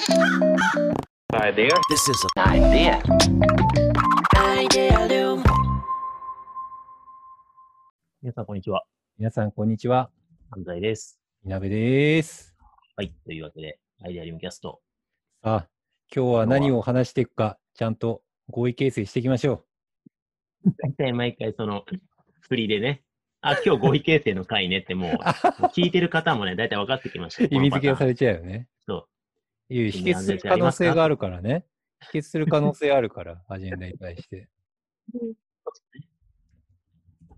Idea. This is an idea. Idealum. 皆さん、こんにちは。皆さん、こんにちは。安西です。みなべです。はい。というわけで、アイデアリウムキャスト。さあ、今日は何を話していくか、ちゃんと合意形成していきましょ大体毎回その、振りでね、あ、今日合意形成の回ねってもう、も う聞いてる方もね、大体分かってきましたう。意味付けがされれちゃうよね。いや否決する可能性があるからね。否決する可能性あるから、アジェンダに対して。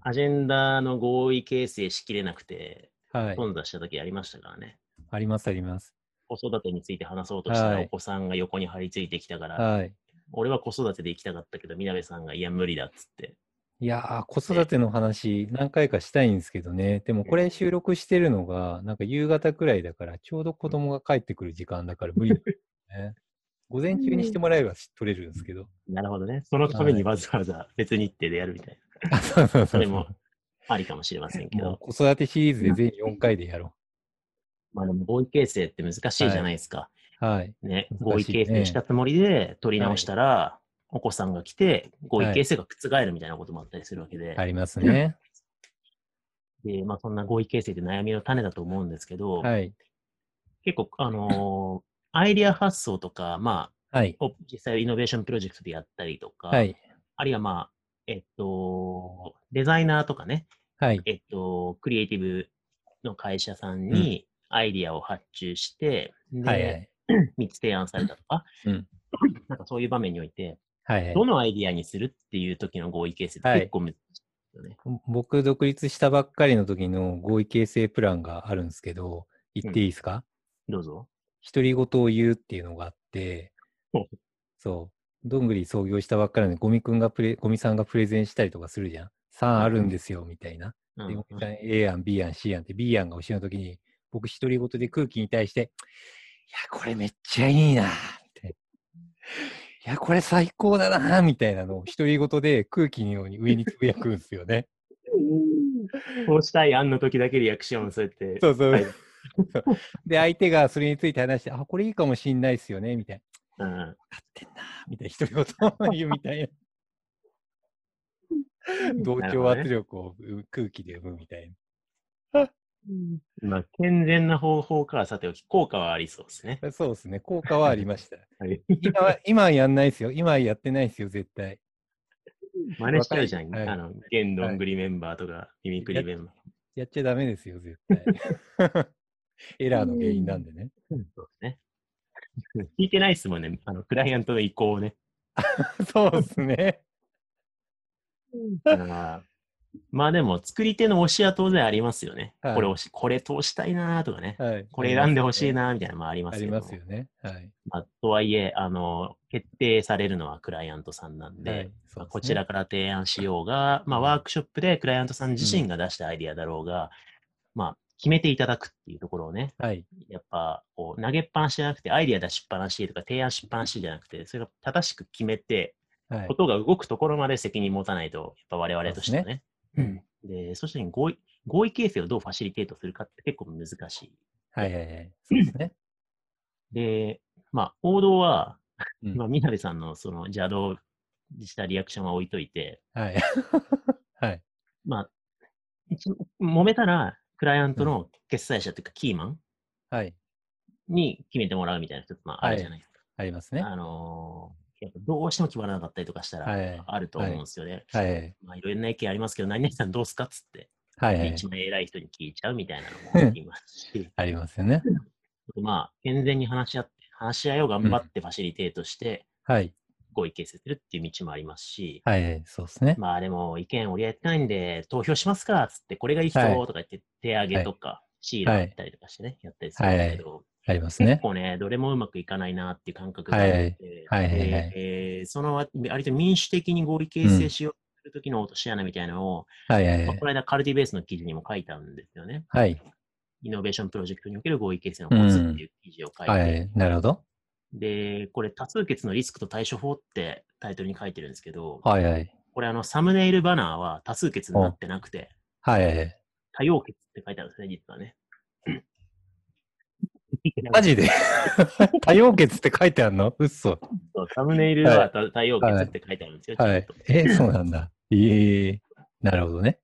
アジェンダの合意形成しきれなくて、はい。頓挫した時ありましたからね。あります、あります。子育てについて話そうとしたら、はいお子さんが横に張り付いてきたから、はい。俺は子育てで行きたかったけど、みなべさんが、いや、無理だっつって。いやー、子育ての話、何回かしたいんですけどね。でも、これ収録してるのが、なんか夕方くらいだから、ちょうど子供が帰ってくる時間だから無理ね。午前中にしてもらえば取れるんですけど。なるほどね。そのためにわざわざ別日程でやるみたいな。あそうそうそうそれもありかもしれませんけど。子育てシリーズで全4回でやろまあでも合意形成って難しいじゃないですか。う。はい。ね。難しいね合意形成したつもりで取り直したら、お子さんが来て合意形成が覆るみたいなこともあったりするわけで。ありますね。で、まあそんな合意形成って悩みの種だと思うんですけど、はい。結構、あのー アイデア発想とか、まはい。実際イノベーションプロジェクトでやったりとか、はい。あるいはまあ、えっと、デザイナーとかね、はい。えっと、クリエイティブの会社さんにアイディアを発注して、で、はい。はい。3つ提案されたとか、うんなんかそういう場面において、はい。どのアイディアにするっていう時の合意形成ってはい結構難しいよね。僕、独立したばっかりの時の合意形成プランがあるんですけど、言っていいですか？どうぞ。独り言を言うっていうのがあって そう。どんぐり創業したばっかりのゴミくんがプレ、ゴミさんがプレゼンしたりとかするじゃん。3あるんですよ、みたいな。うんで、ゴミさん A 案、B 案、C 案って B 案が教えの時に、僕独り言で空気に対して、いや、これめっちゃいいなって。いや、これ最高だなみたいなのを独り言で空気のように上につぶやくんですよね。こうしたい案の時だけリアクションをそうやって。そうそうはい で、相手がそれについて話して、あ、これいいかもしんないっすよね、みたいな。うん分かってんな、みたいな、独り言を言うみたいな。同調圧力をう空気で生むみたいまあ、健全な方法からさておき、効果はありそうですね。な。そうですね、効果はありました。はい、今は、今はやんないですよ。今はやってないですよ、絶対。真似しちゃうじゃん。はいあの、現どんぐりメンバーとか、ミミクリメンバー。やっちゃダメですよ、絶対。エラーの原因なんでね。そうですね。聞いてないですもんね。あの、クライアントの意向をね。そうですね。あーまあでも、作り手の推しは当然ありますよね。はいこれ推し、これ通したいなとかね。はい。これ選んでほしいな。なみたいなのもありますありけどもますよね。はい。まあ、とはいえ、あの、決定されるのはクライアントさんなんで、はいですねあこちらから提案しようが、まあ、ワークショップでクライアントさん自身が出したアイディアだろうが、まあ、決めていただくっていうところをね、はい。やっぱ、こう、投げっぱなしじゃなくて、アイディア出しっぱなしとか、提案しっぱなしじゃなくて、それが正しく決めて、はいこ。とが動くところまで責任持たないと、やっぱ我々としてはね。うんで、そして合意、合意形成をどうファシリテートするかって結構難しい。はいはいはい。そうですね。で、まあ、王道は、うんまあ、みなべさんのその邪道したリアクションは置いといて、はい。はい。まあ、一揉めたら、クライアントの決済者というか、キーマンはい。に決めてもらうみたいな一つ、まあ、あるじゃないですか。ありますね。あのどうしても決まらなかったりとかしたはいら、あると思うんですよね。はい。まあ、いろんな意見ありますけど、何々さんどうすかっつって、はいはい。一番偉い人に聞いちゃうみたいなのもありますし、ありますよね。まあ、健全に話し合って、話し合いを頑張ってファシリテートして、はい。合意形成するっていう道もありますし、はいはい。そうですね。まあでも意見折り合いってないんで、投票しますかっつって、これがいい人はいとか言って、手上げとか、シールあったりとかしてね、やったりするんだけど、ありますね結。構ね、どれもうまくいかないなっていう感覚があって、その割と民主的に合意形成しようとする時の落とし穴みたいなのを、はいはいはいまあこ。の間カルティベースの記事にも書いたんですよね。はい。イノベーションプロジェクトにおける合意形成のコツっていう記事を書いて、はい。なるほど。で、これ多数決のリスクと対処法ってタイトルに書いてるんですけど、はいはい。これあのサムネイルバナーは多数決になってなくて、はいはいはい。多様決って書いてあるんですね、実はね。マジで？多様血って書いてあるの？うっそ。そうサムネイルはた太陽血って書いてあるんですよ。はいちゃんと。えーそうなんだ。ええなるほどね。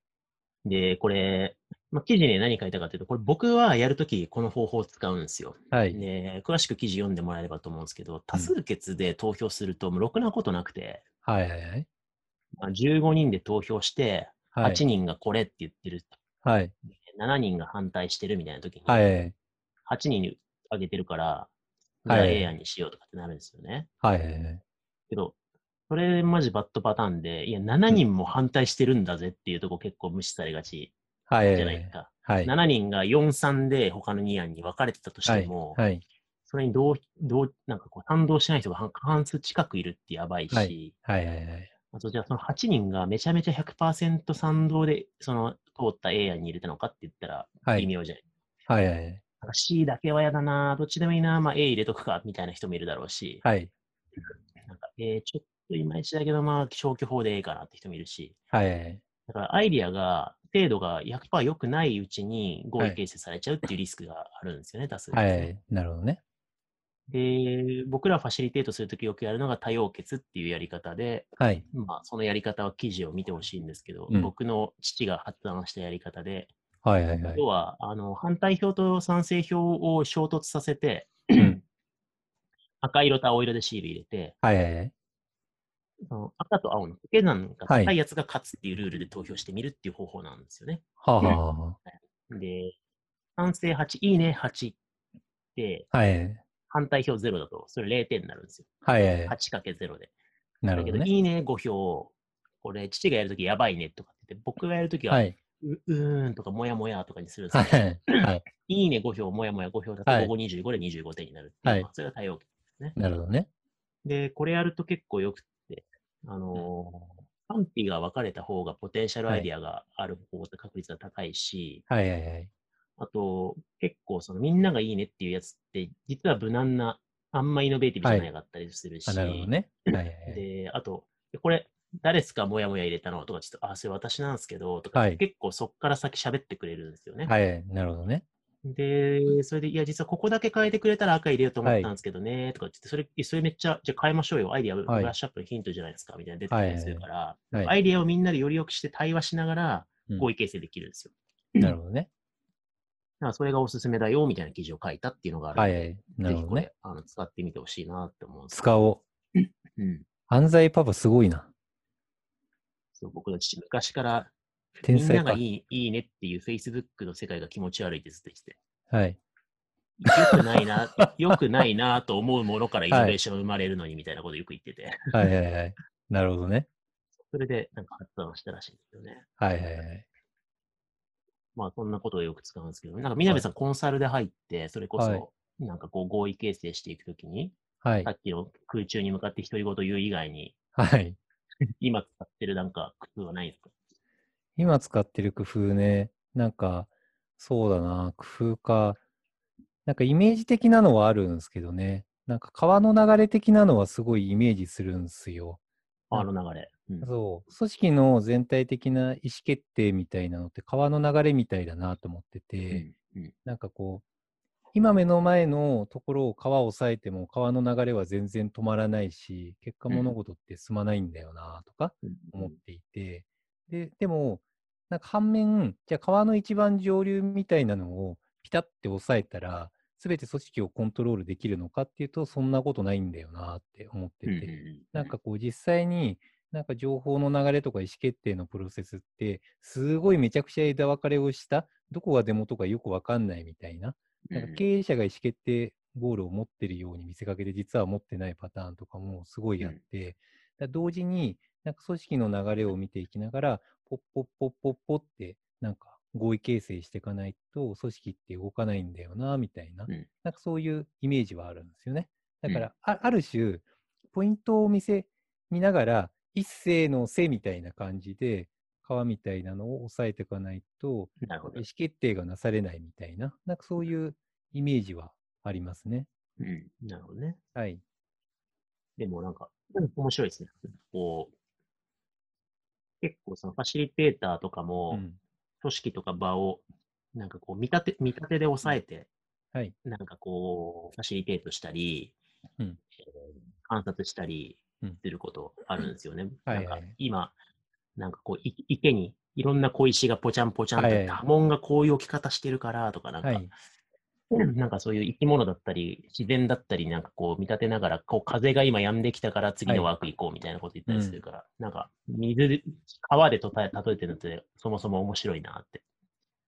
で、これ、まあ、記事に何書いたかというと、これ僕はやるときこの方法を使うんですよ。はい。で、詳しく記事読んでもらえればと思うんですけど、多数決で投票すると、もうろくなことなくて、はいはいはい。まあ、15人で投票して、はい。8人がこれって言ってる、はい。7人が反対してるみたいなときに、はい。8人にあげてるから、じはいゃあ A 案にしようとかってなるんですよね。はいはいはい。けど、それマジバッドパターンで、いや、7人も反対してるんだぜっていうとこ結構無視されがちはいはいはい。じゃないですか。はい。7人が4、3で他の2案に分かれてたとしても、はい。それにどう、どう、なんかこう、賛同しない人が半過半数近くいるってやばいし、はいはいはいはい。あとじゃあその8人がめちゃめちゃ100%賛同で、その通った A 案に入れたのかって言ったらはい微妙じゃない。はいはいはい。なんか C だけは嫌だな、どっちでもいいな、まあ A 入れとくか、みたいな人もいるだろうし、はい。なんか、えー、ちょっといまいちだけど、まあ消去法でええかなって人もいるし、はい。だからアイディアが、精度が100%良くないうちに合意形成されちゃうっていうリスクがあるんですよね、多数はい。なるほどね。で、僕らファシリテートするときよくやるのが多様決っていうやり方で、はい。まあ、そのやり方は記事を見てほしいんですけど、うん僕の父が発案したやり方で、はいはいはい。要は、あの、反対票と賛成票を衝突させて、ん 赤色と青色でシール入れて、はいはいはい。その赤と青の掛け算がはい高いやつが勝つっていうルールで投票してみるっていう方法なんですよね。はあ、はあはで、賛成8、いいね8で、あ、はいはい。反対票0だと、それ0点になるんですよ。はいはいはい。8×0 で。だけど、なるほどね。いいね5票、これ、父がやるときやばいねとかって言って、僕がやるときは、はい。ううーんとか、もやもやとかにするんですはけど、いはい。いいね5票、もやもや5票だと、はい午後25で25点になるっていう、はいまあそれが多様決ですね。なるほどね。で、これやると結構よくって、あのー賛否が分かれた方がポテンシャルアイディアがある方が確率が高いし、はいはいはい。あと、結構そのみんながいいねっていうやつって、実は無難な、あんまイノベーティブじゃなかったりするし、あ、なるほどね。はいはいはい。で、あと、これ、誰ですか？もやもや入れたのとか、ちょっと、あ、それ私なんですけど、とか、はい結構そっから先喋ってくれるんですよね。はいはい。なるほどね。で、それで、いや、実はここだけ変えてくれたら赤入れようと思ったんですけどね、とか言って、それ、それめっちゃ、じゃあ変えましょうよ。アイディア、ブはいラッシュアップのヒントじゃないですか、みたいな出てきたりするから、はい。アイディアをみんなでより良くして対話しながらうん合意形成できるんですよ。なるほどね。だからそれがおすすめだよ、みたいな記事を書いたっていうのがあるので、はいはい。なるほどね。あの使ってみてほしいなって思うんです使おう。うん。犯罪パパすごいな。そう僕の父、昔から、天才かみんながい。いいいねっていう Facebook の世界が気持ち悪いってずっと言ってて。はい。良くないな、良くないなと思うものからイノベーション生まれるのにみたいなことよく言ってて、はいはいはい。なるほどね。それでなんか発案したらしいんですよね。はいはいはい。まあそんなことをよく使うんですけど、なんか南さんコンサルで入って、それこはいそ、なんかこう合意形成していくときに、はいさ。っきの空中に向かって独り言言う以外に、はい。今使ってるなんか工夫はないですか？今使ってる工夫ね、なんか、そうだな、工夫か。なんかイメージ的なのはあるんですけどね。なんか川の流れ的なのはすごいイメージするんですよ。あの流れ。うんそう。組織の全体的な意思決定みたいなのって川の流れみたいだなと思ってて、うんうんなんかこう、今目の前のところを川を抑えても川の流れは全然止まらないし、結果うん物事って進まないんだよなとかうん思っていて、で、でも、なんか反面、じゃあ川の一番上流みたいなのをピタッて抑えたら、すべて組織をコントロールできるのかっていうと、そんなことないんだよなって思ってて、うんうんうん。なんかこう実際になんか情報の流れとか意思決定のプロセスって、すごいめちゃくちゃ枝分かれをした、どこがデモとかよくわかんないみたいな、なんか経営者が意思決定ゴールを持ってるように見せかけて、実は持ってないパターンとかもすごいあって、だ同時になんか組織の流れを見ていきながら、ポッポッポッポッポって、なんか合意形成していかないと、組織って動かないんだよな、みたいな、うん。なんかそういうイメージはあるんですよね。だかうん。ら、あある種、ポイントを見せ、見ながら、一斉の背みたいな感じで、川みたいなのを抑えていかないと、なるほど意思。決定がなされないみたいな、なんかそういうイメージはありますね。うん。なるほどね。はい。でもなんか、面白いですね。こう、結構そのファシリテーターとかうも、ん。組織とか場を、なんかこう、見立て、見立てで抑えて、はい。なんかこう、ファシリテートしたり、うんえー観察したりうんすることあるんですよね。なんかはいはい今、なんかこう、い池にいろんな小石がポチャンポチャンと、はいはい波紋がこういう置き方してるからとか、なんか、はい。なんかそういう生き物だったり、自然だったり、なんかこう見立てながら、こう風が今止んできたから次のワーク行こうみたいなこと言ったりするから、なんか水で、川でとた例えてるのってそもそも面白いなって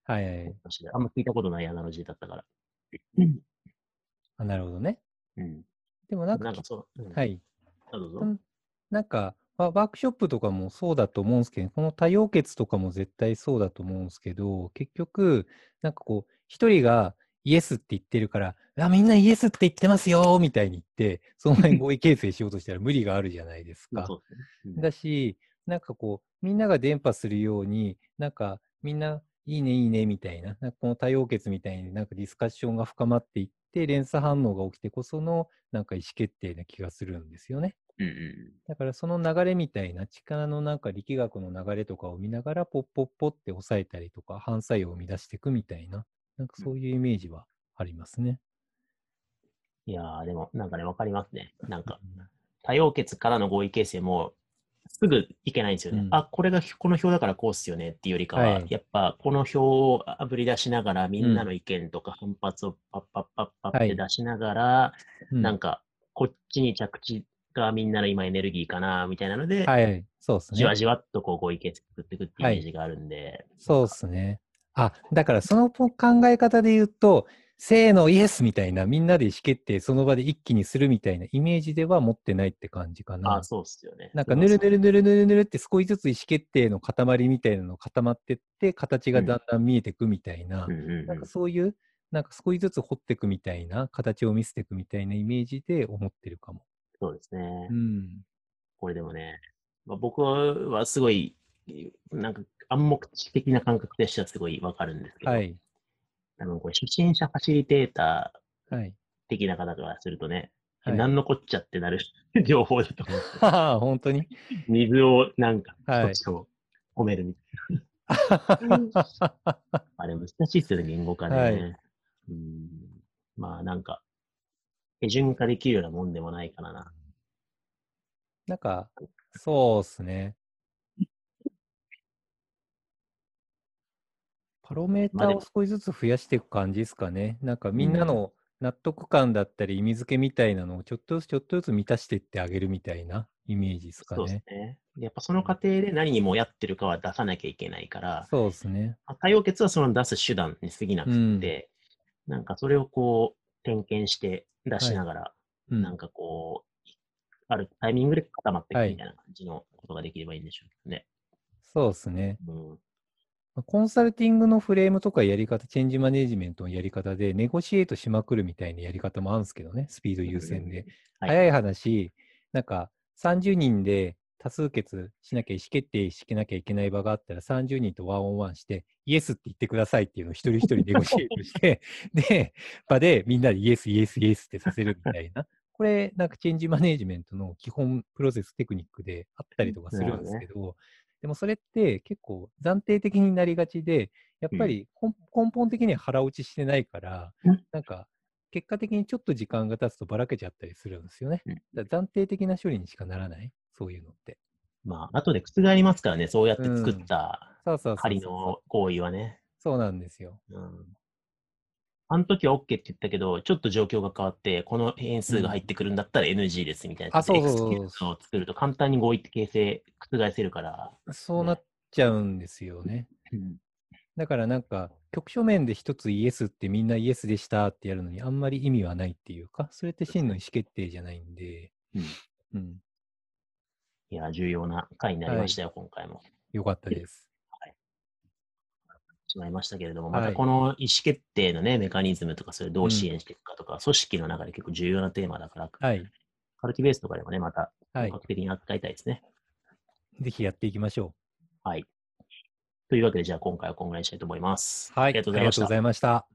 はいはい。あんま聞いたことないアナロジーだったから。あなるほどね。うん。でもなんか、なんかそう、うん、はい。あどうぞうんなんか、ワワークショップとかもそうだと思うんですけど、この多様決とかも絶対そうだと思うんですけど、結局、なんかこう、一人がイエスって言ってるから、あ、みんなイエスって言ってますよみたいに言って、その前に合意形成しようとしたら無理があるじゃないですか。すね。うんだし、なんかこう、みんなが伝播するように、なんかみんないいねいいねみたいな、なこの多様決みたいになんかディスカッションが深まっていって、連鎖反応が起きてこそのなんか意思決定な気がするんですよね。うんうん。だからその流れみたいな力のなんか力学の流れとかを見ながらポッポッポって抑えたりとか反作用を生み出していくみたいな、なんかそういうイメージはありますね。いやー、でも、なんかね、わかりますね。なんか、多様決からの合意形成も、すぐいけないんですよね。うん。あ、これがこの表だからこうっすよねっていうよりかは、はい。やっぱこの表をあぶり出しながら、みんなの意見とか反発をパッパッパッパッって出しながら、うん。なんか、こっちに着地がみんなの今エネルギーかな、みたいなので、はい、そうですね。じわじわっとこう合意形成作っていくっていうイメージがあるんで、そうですね。あ、だからその考え方で言うと、せーのイエスみたいな、みんなで意思決定その場で一気にするみたいなイメージでは持ってないって感じかな。あ、そうっすよね。なんかぬるぬるぬるぬるぬるって少しずつ意思決定の塊みたいなの固まってって、形がだんだん見えてくみたいな、うんなんかそういう、なんか少しずつ掘っていくみたいな、形を見せていくみたいなイメージで思ってるかも。そうですね。うん。これでもね、まあ、僕はすごい、なんか暗黙知的な感覚としてはすごいわかるんですけど、はい。多分これ初心者ファシリテーターはい。的な方からするとね、はい何のこっちゃってなる情報だと思うんですよはは、本当に？水をなんかはい一つを褒めるみたいな。あれ難しいっすよね、言語化ね。はいうんまあなんか、手順化できるようなもんでもないからな。なんか、そうっすね。パロメーターを少しずつ増やしていく感じですかね。なんかみんなの納得感だったり意味付けみたいなのをちょっとずつちょっとずつ満たしていってあげるみたいなイメージですかそうですね。やっぱその過程で何にもやってるかは出さなきゃいけないから、そうですね。まあ多様決はその出す手段に過ぎなくて、なんかそれをこう点検して出しながら、うん。なんかこう、あるタイミングで固まっていはい。くみたいな感じのことができればいいんでしょうけどね。そうですね。うん。まあコンサルティングのフレームとかやり方、チェンジマネジメントのやり方で、ネゴシエートしまくるみたいなやり方もあるんですけどね、スピード優先で。はい。早い話、なんか30人で多数決しなきゃ、意思決定しなきゃいけない場があったら、30人とワンオンワンして、イエスって言ってくださいっていうのを一人一人ネゴシエートして、で、場でみんなでイエス、イエス、イエスってさせるみたいな。これ、なんかチェンジマネジメントの基本プロセステクニックであったりとかするんですけど、でもそれって結構暫定的になりがちで、やっぱり根根本的には腹落ちしてないからうん、なんか結果的にちょっと時間が経つとばらけちゃったりするんですよね。うん。だ暫定的な処理にしかならない、そういうのって。まあ、後で覆りますからね、そうやって作った仮の行為はね。そうなんですよ。うんあの時は OK って言ったけど、ちょっと状況が変わって、この変数が入ってくるんだったら NG ですみたいな。あそうそうそうそうを作ると簡単に合意って形成、覆せるから。そうなっちゃうんですよね。うんだからなんか、局所面で一つイエスってみんなイエスでしたってやるのにあんまり意味はないっていうか、それって真の意思決定じゃないんで、うんうん、いや、重要な回になりましたよ、今回も。よかったです。しまいましたけれども、はいまたこの意思決定のね、メカニズムとか、それをどう支援していくかとか、組織の中で結構重要なテーマだから、はい。カルティベースとかでもね、またはい本格的に扱いたいですね。ぜひやっていきましょはい。というわけで、じゃあ今回はこんぐらいにしたいと思います。う。はい。ありがとうございました。ありがとうございました。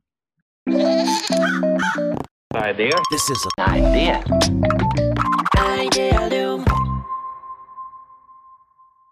This is an idea. Idea Loom.